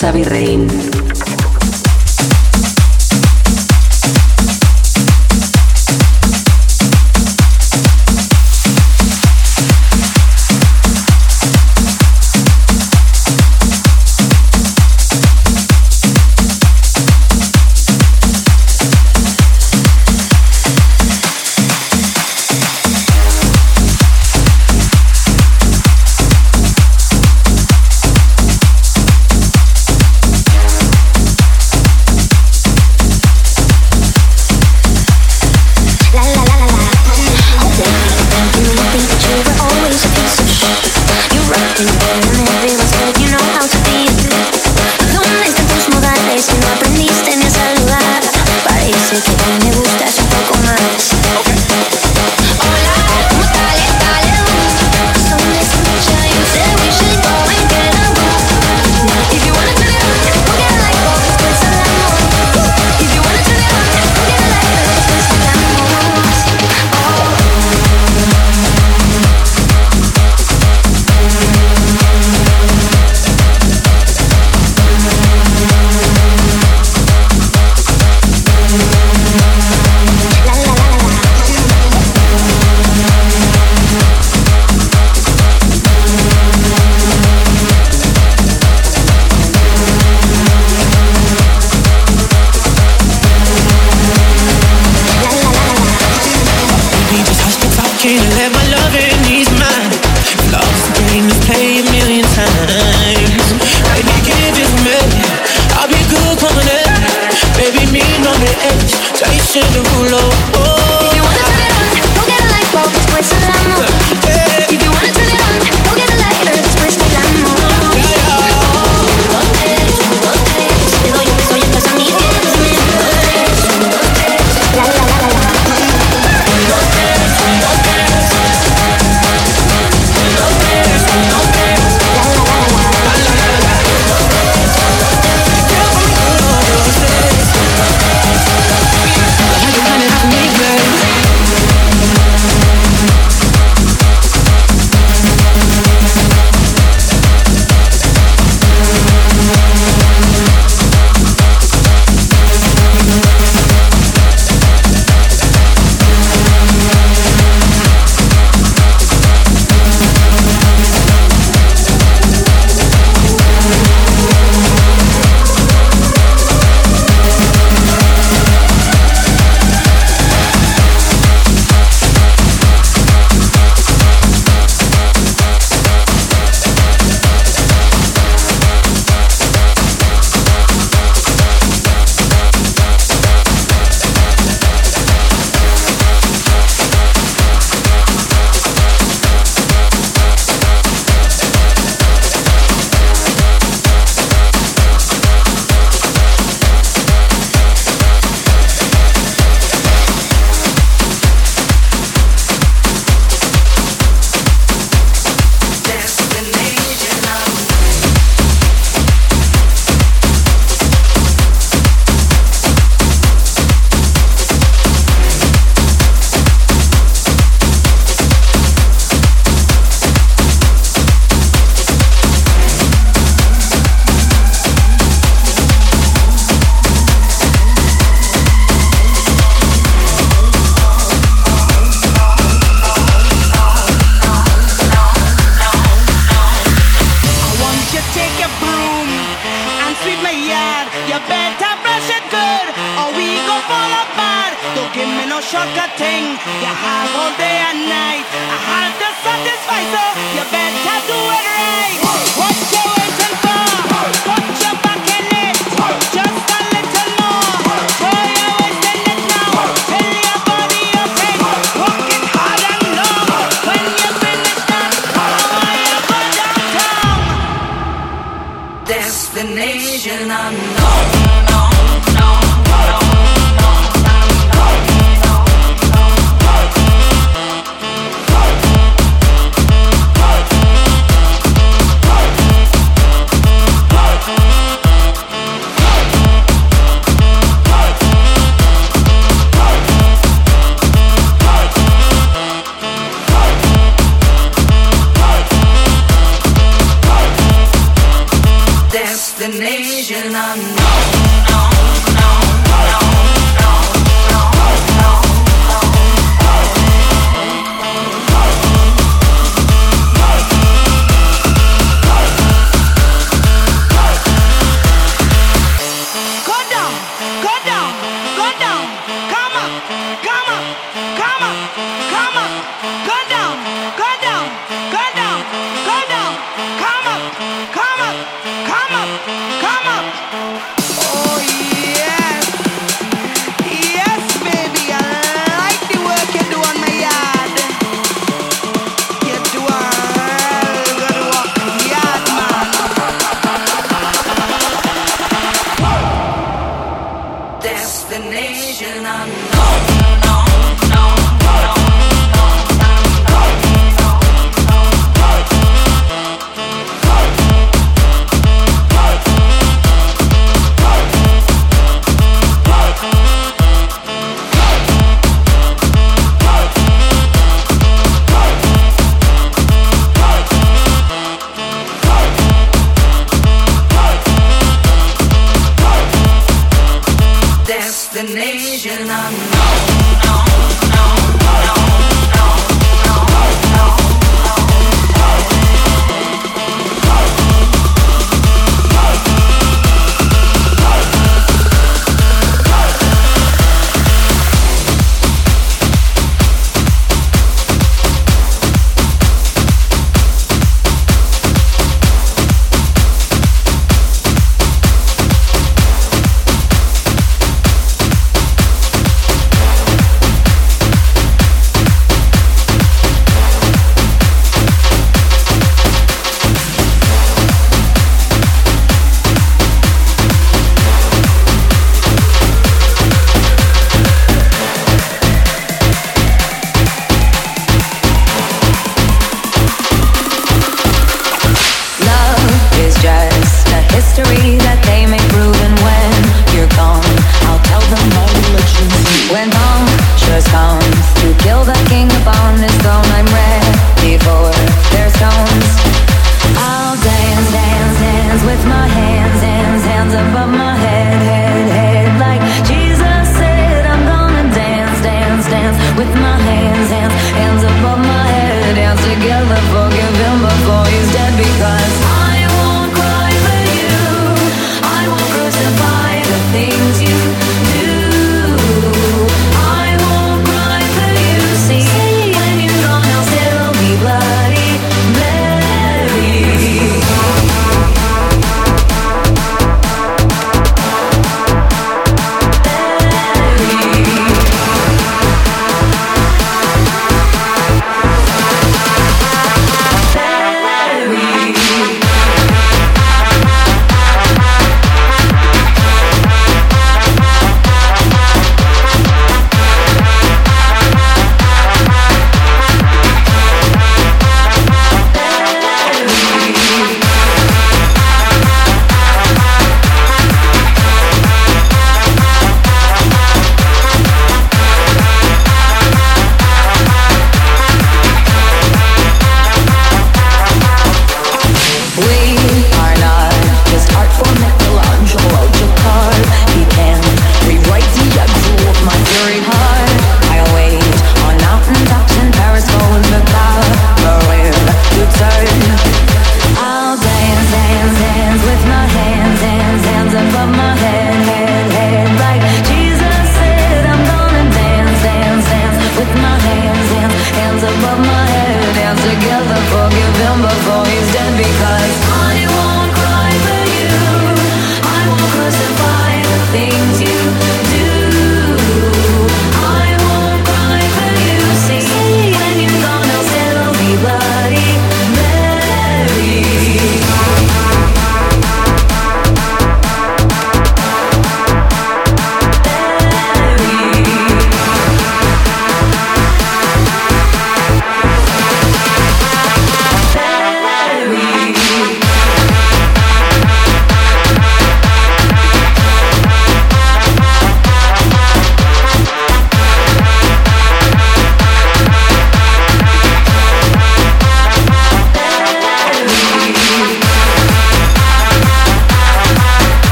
Xavi Rein. destination unknown.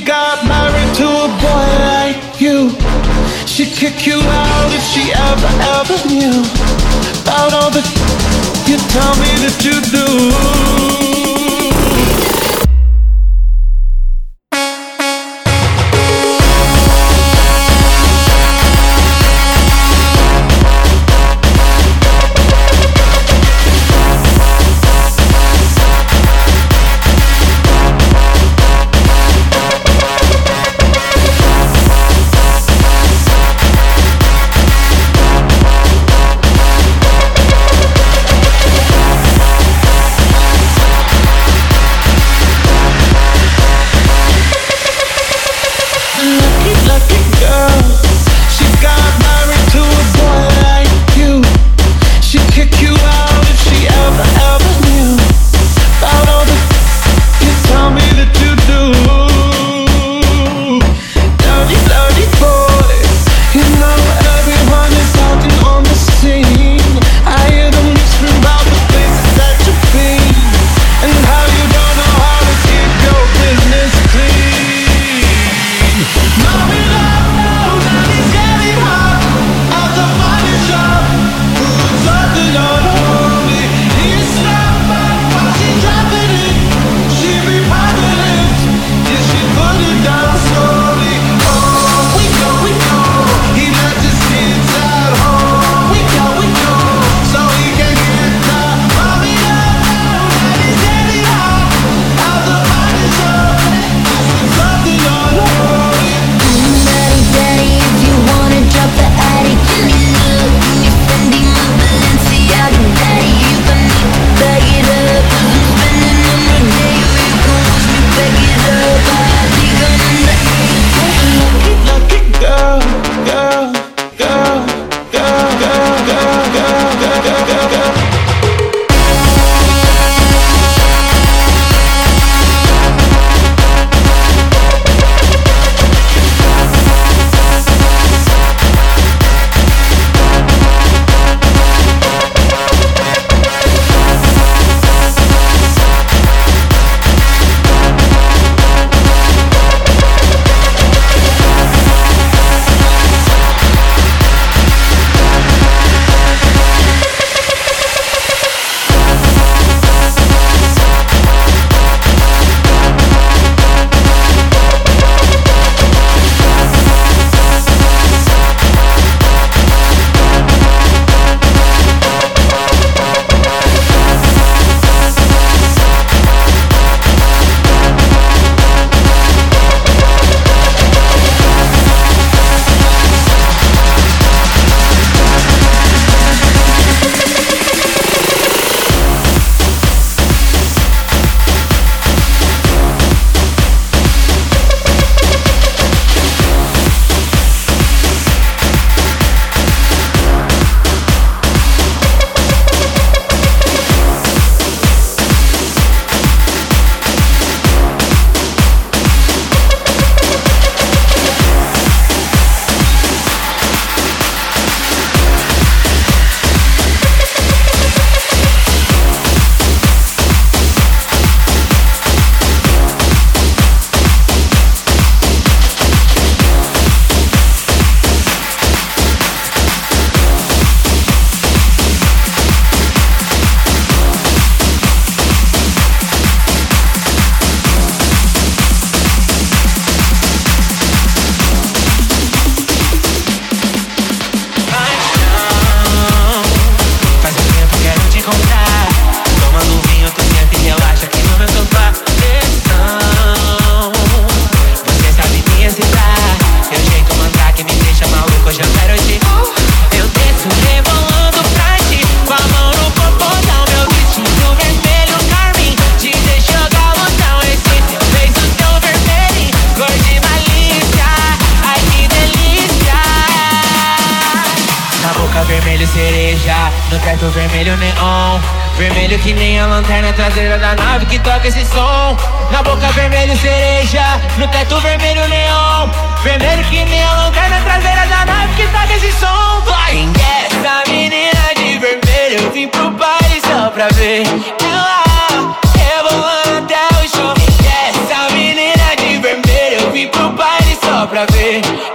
Got married to a boy like you. She'd kick you out if she ever, ever knew about all the you tell me that you do. pra ver.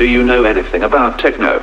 Do you know anything about techno?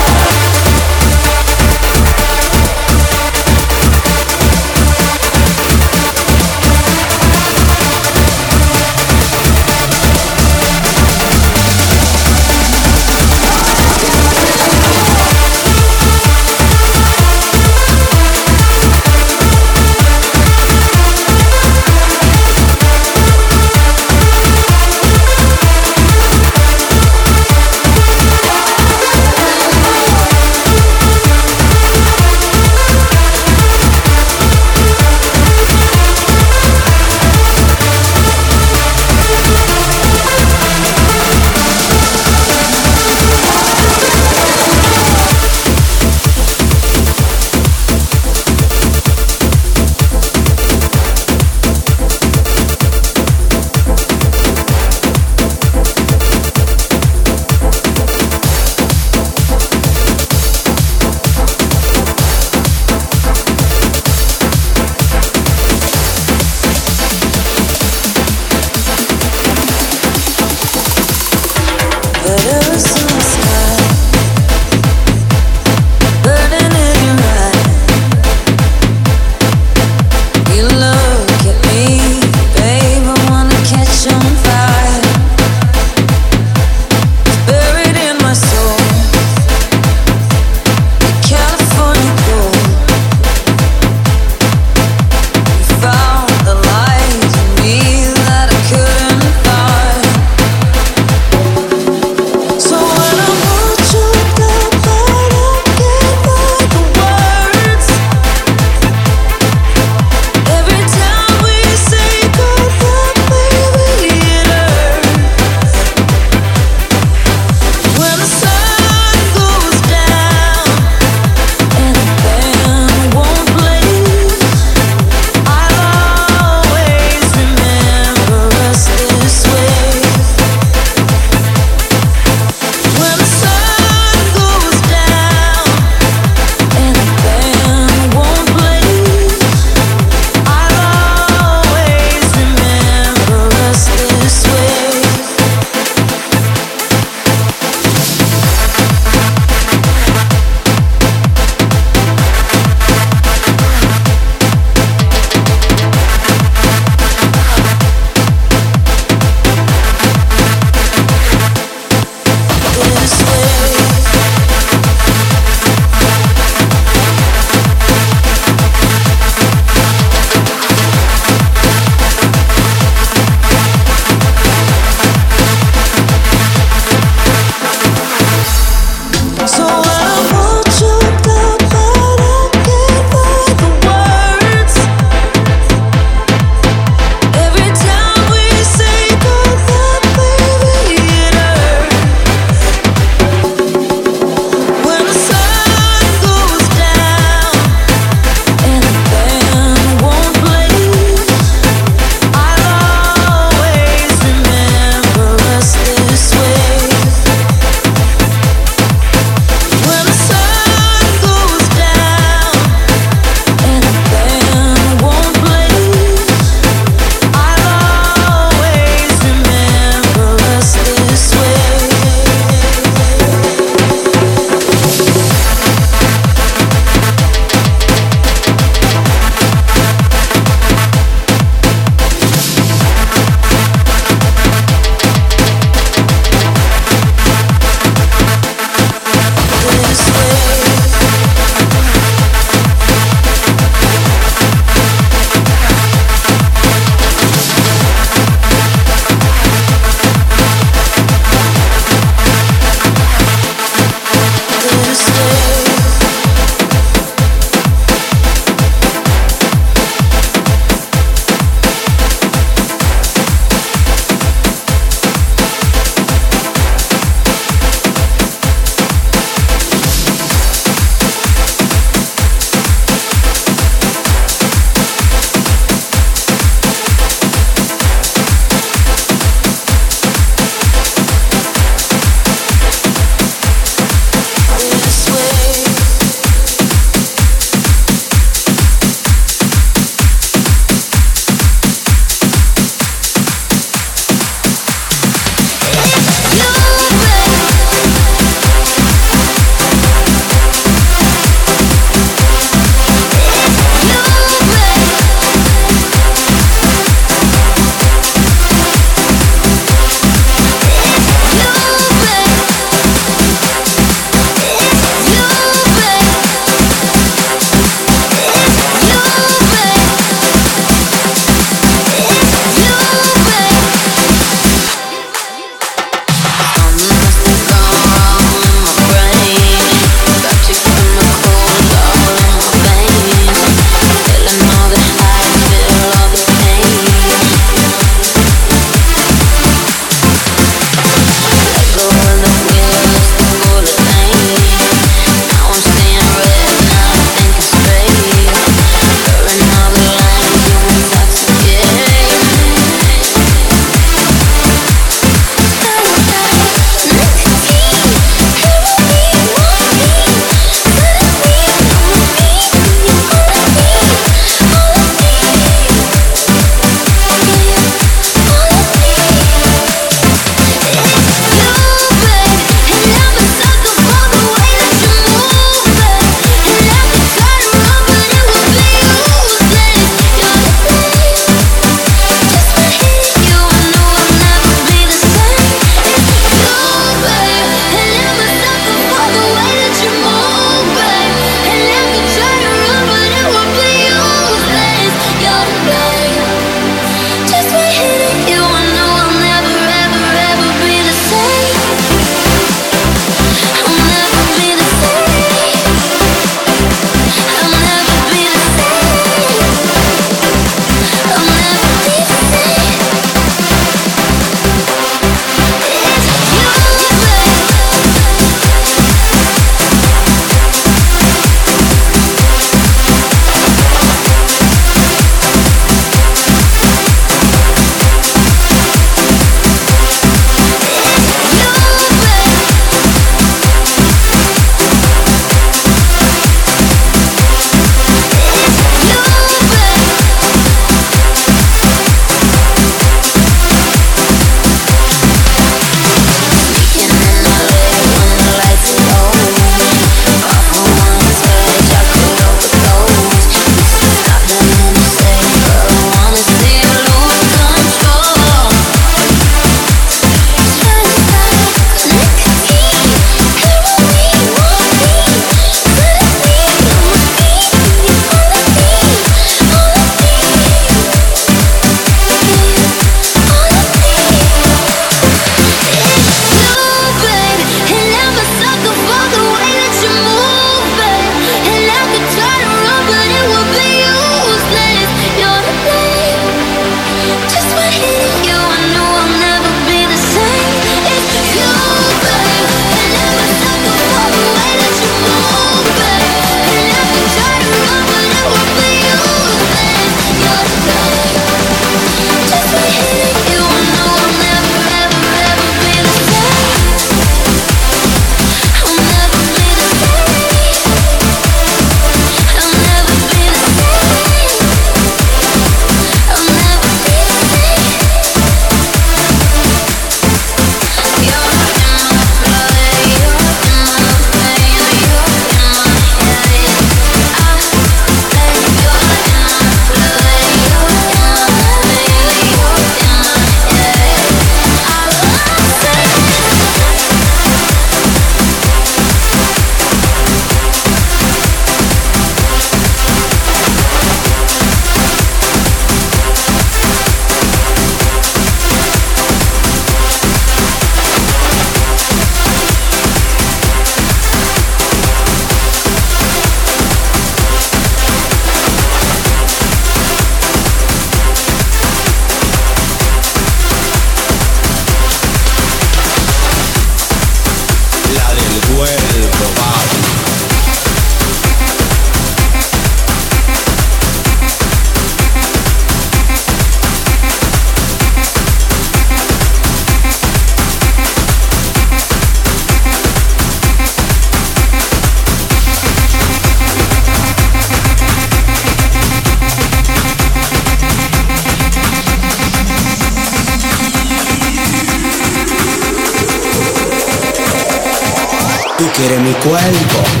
Quieres mi cuerpo.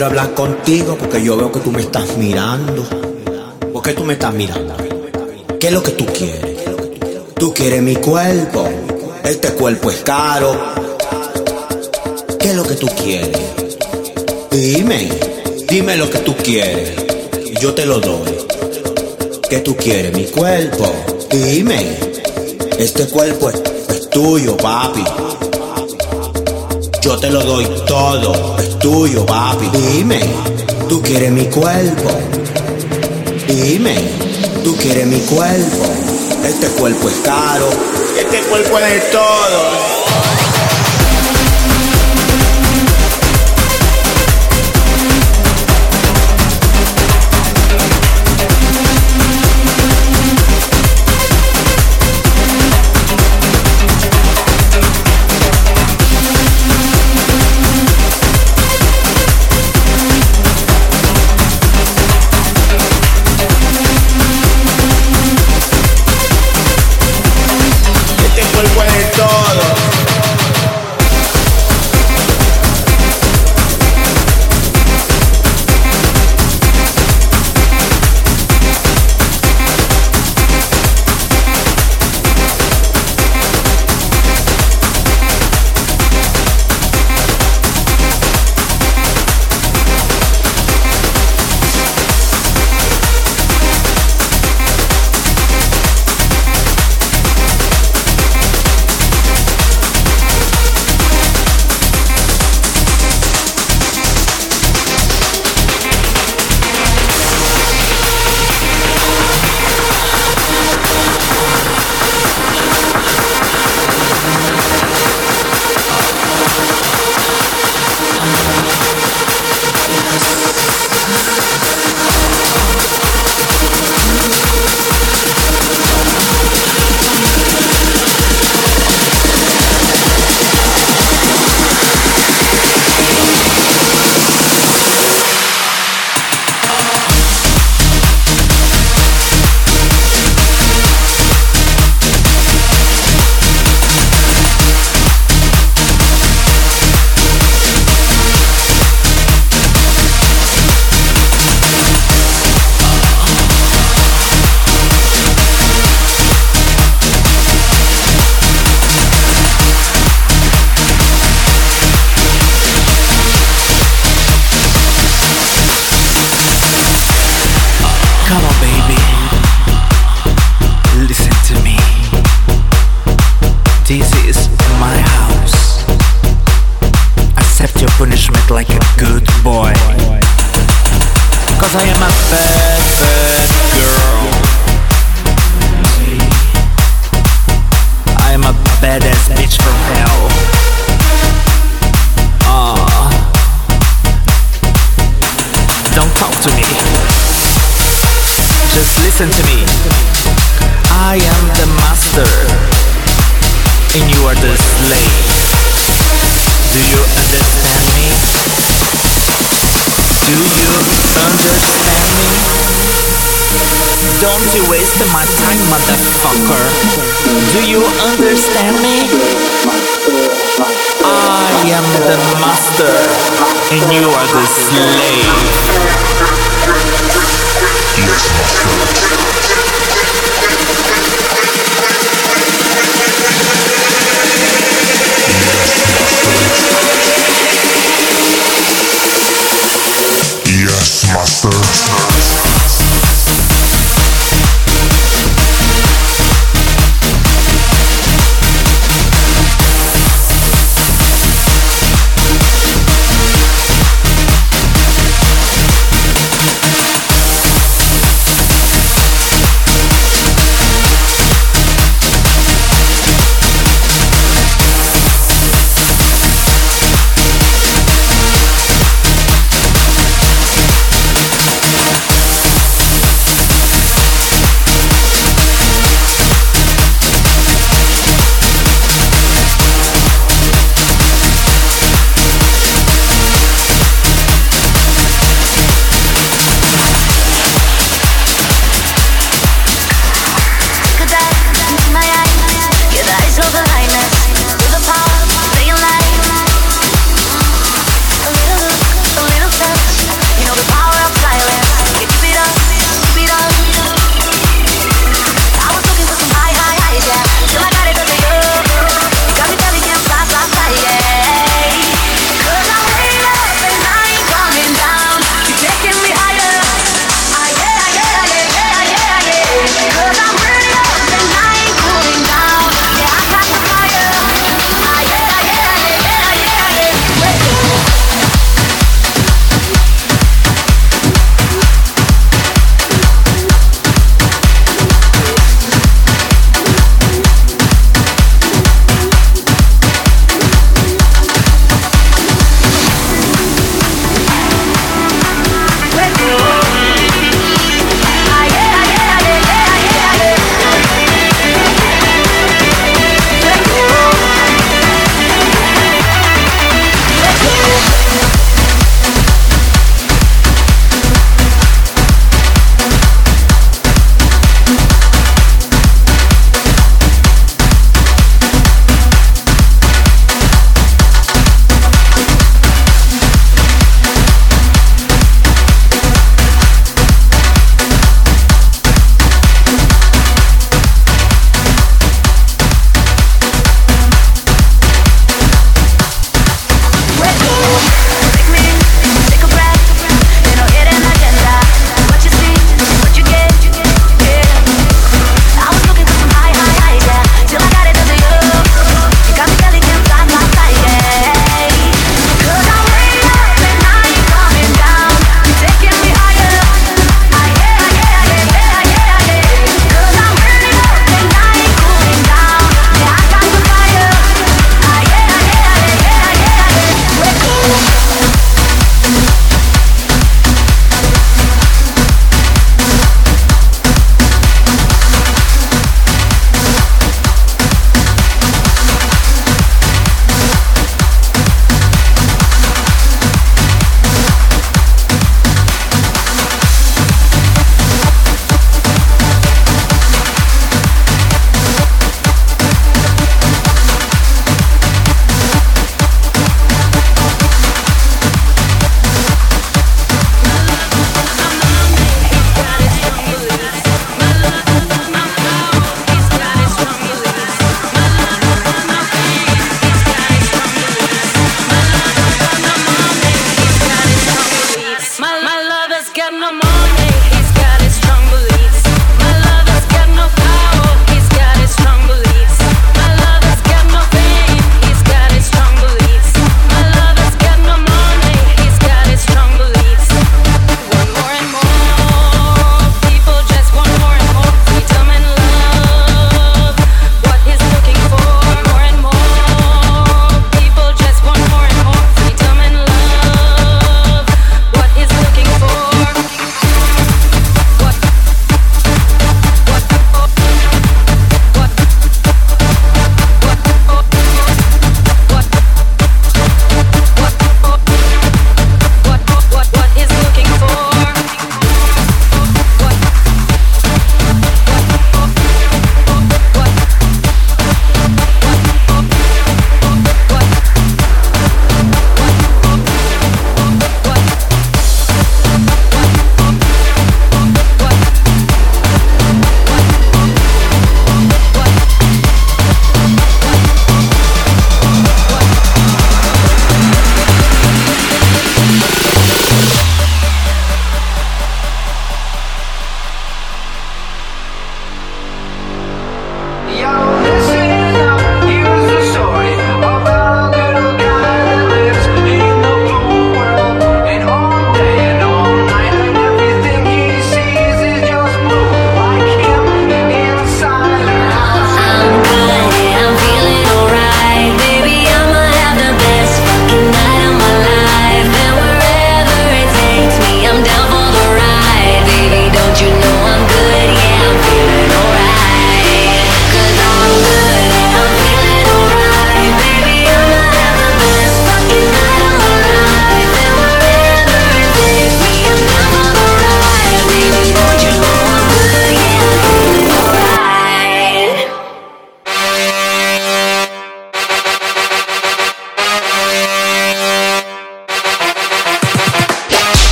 Quiero hablar contigo porque yo veo que tú me estás mirando. ¿Por qué tú me estás mirando? ¿Qué es lo que tú quieres? Tú quieres mi cuerpo. Este cuerpo es caro. ¿Qué es lo que tú quieres? Dime, dime lo que tú quieres. Y yo te lo doy. ¿Qué tú quieres? Mi cuerpo. Dime. Este cuerpo es, es tuyo, papi. Yo te lo doy todo, es tuyo, papi. Dime, tú quieres mi cuerpo. Dime, tú quieres mi cuerpo. Este cuerpo es caro, este cuerpo es de todo.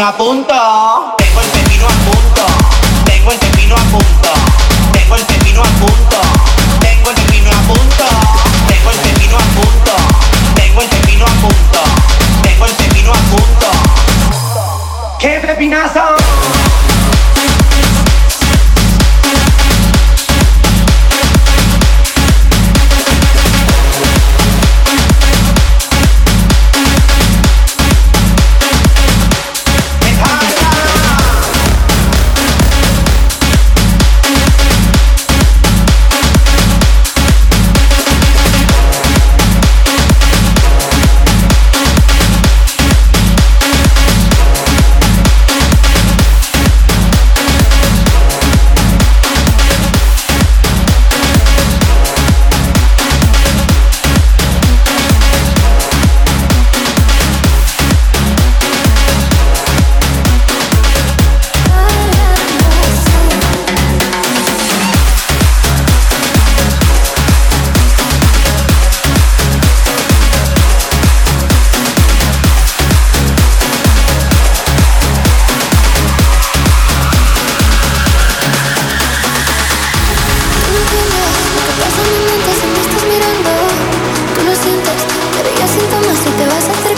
apunto. pero yo siento más si te vas a